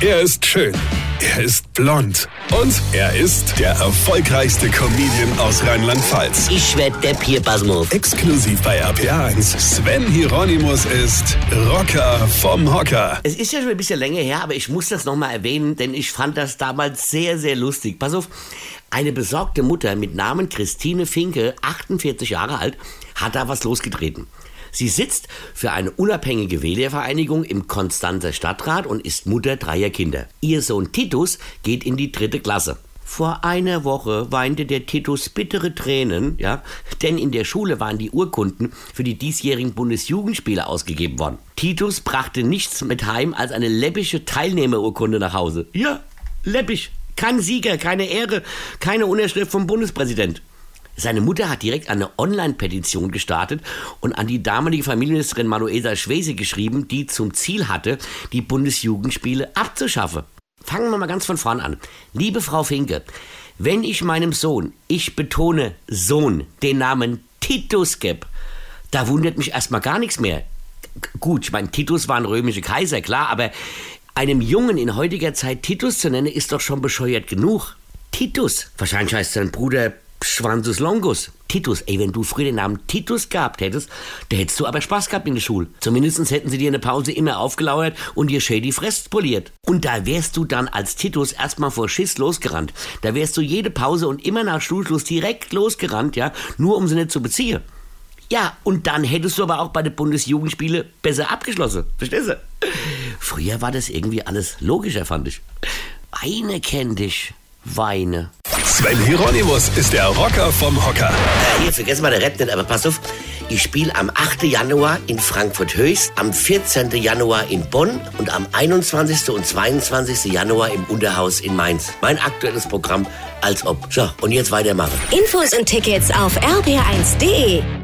Er ist schön. Er ist blond. Und er ist der erfolgreichste Comedian aus Rheinland-Pfalz. Ich werd der Pierpasmus. Exklusiv bei RPA1. Sven Hieronymus ist Rocker vom Hocker. Es ist ja schon ein bisschen länger her, aber ich muss das nochmal erwähnen, denn ich fand das damals sehr, sehr lustig. Pass auf, eine besorgte Mutter mit Namen Christine Finke, 48 Jahre alt, hat da was losgetreten. Sie sitzt für eine unabhängige Wählervereinigung im Konstanzer Stadtrat und ist Mutter dreier Kinder. Ihr Sohn Titus geht in die dritte Klasse. Vor einer Woche weinte der Titus bittere Tränen, ja, denn in der Schule waren die Urkunden für die diesjährigen Bundesjugendspiele ausgegeben worden. Titus brachte nichts mit heim als eine läppische Teilnehmerurkunde nach Hause. Ja, läppisch. Kein Sieger, keine Ehre, keine Unterschrift vom Bundespräsident. Seine Mutter hat direkt eine Online-Petition gestartet und an die damalige Familienministerin Manuela Schwese geschrieben, die zum Ziel hatte, die Bundesjugendspiele abzuschaffen. Fangen wir mal ganz von vorn an. Liebe Frau Finke, wenn ich meinem Sohn, ich betone Sohn, den Namen Titus gebe, da wundert mich erstmal gar nichts mehr. Gut, ich meine, Titus war ein römischer Kaiser, klar, aber einem Jungen in heutiger Zeit Titus zu nennen, ist doch schon bescheuert genug. Titus, wahrscheinlich heißt sein Bruder Schwanzus Longus. Titus, ey, wenn du früher den Namen Titus gehabt hättest, da hättest du aber Spaß gehabt in der Schule. Zumindest hätten sie dir in der Pause immer aufgelauert und dir schön die Fresse poliert. Und da wärst du dann als Titus erstmal vor Schiss losgerannt. Da wärst du jede Pause und immer nach Schulschluss direkt losgerannt, ja, nur um sie nicht zu beziehen. Ja, und dann hättest du aber auch bei den Bundesjugendspielen besser abgeschlossen. Verstehst du? Früher war das irgendwie alles logischer, fand ich. Weine kenn dich, Weine. Sven Hieronymus ist der Rocker vom Hocker. Äh, hier, vergessen mal der Rap nicht, aber pass auf. Ich spiele am 8. Januar in Frankfurt Höchst, am 14. Januar in Bonn und am 21. und 22. Januar im Unterhaus in Mainz. Mein aktuelles Programm als ob. So, und jetzt weitermachen. Infos und Tickets auf rb1.de.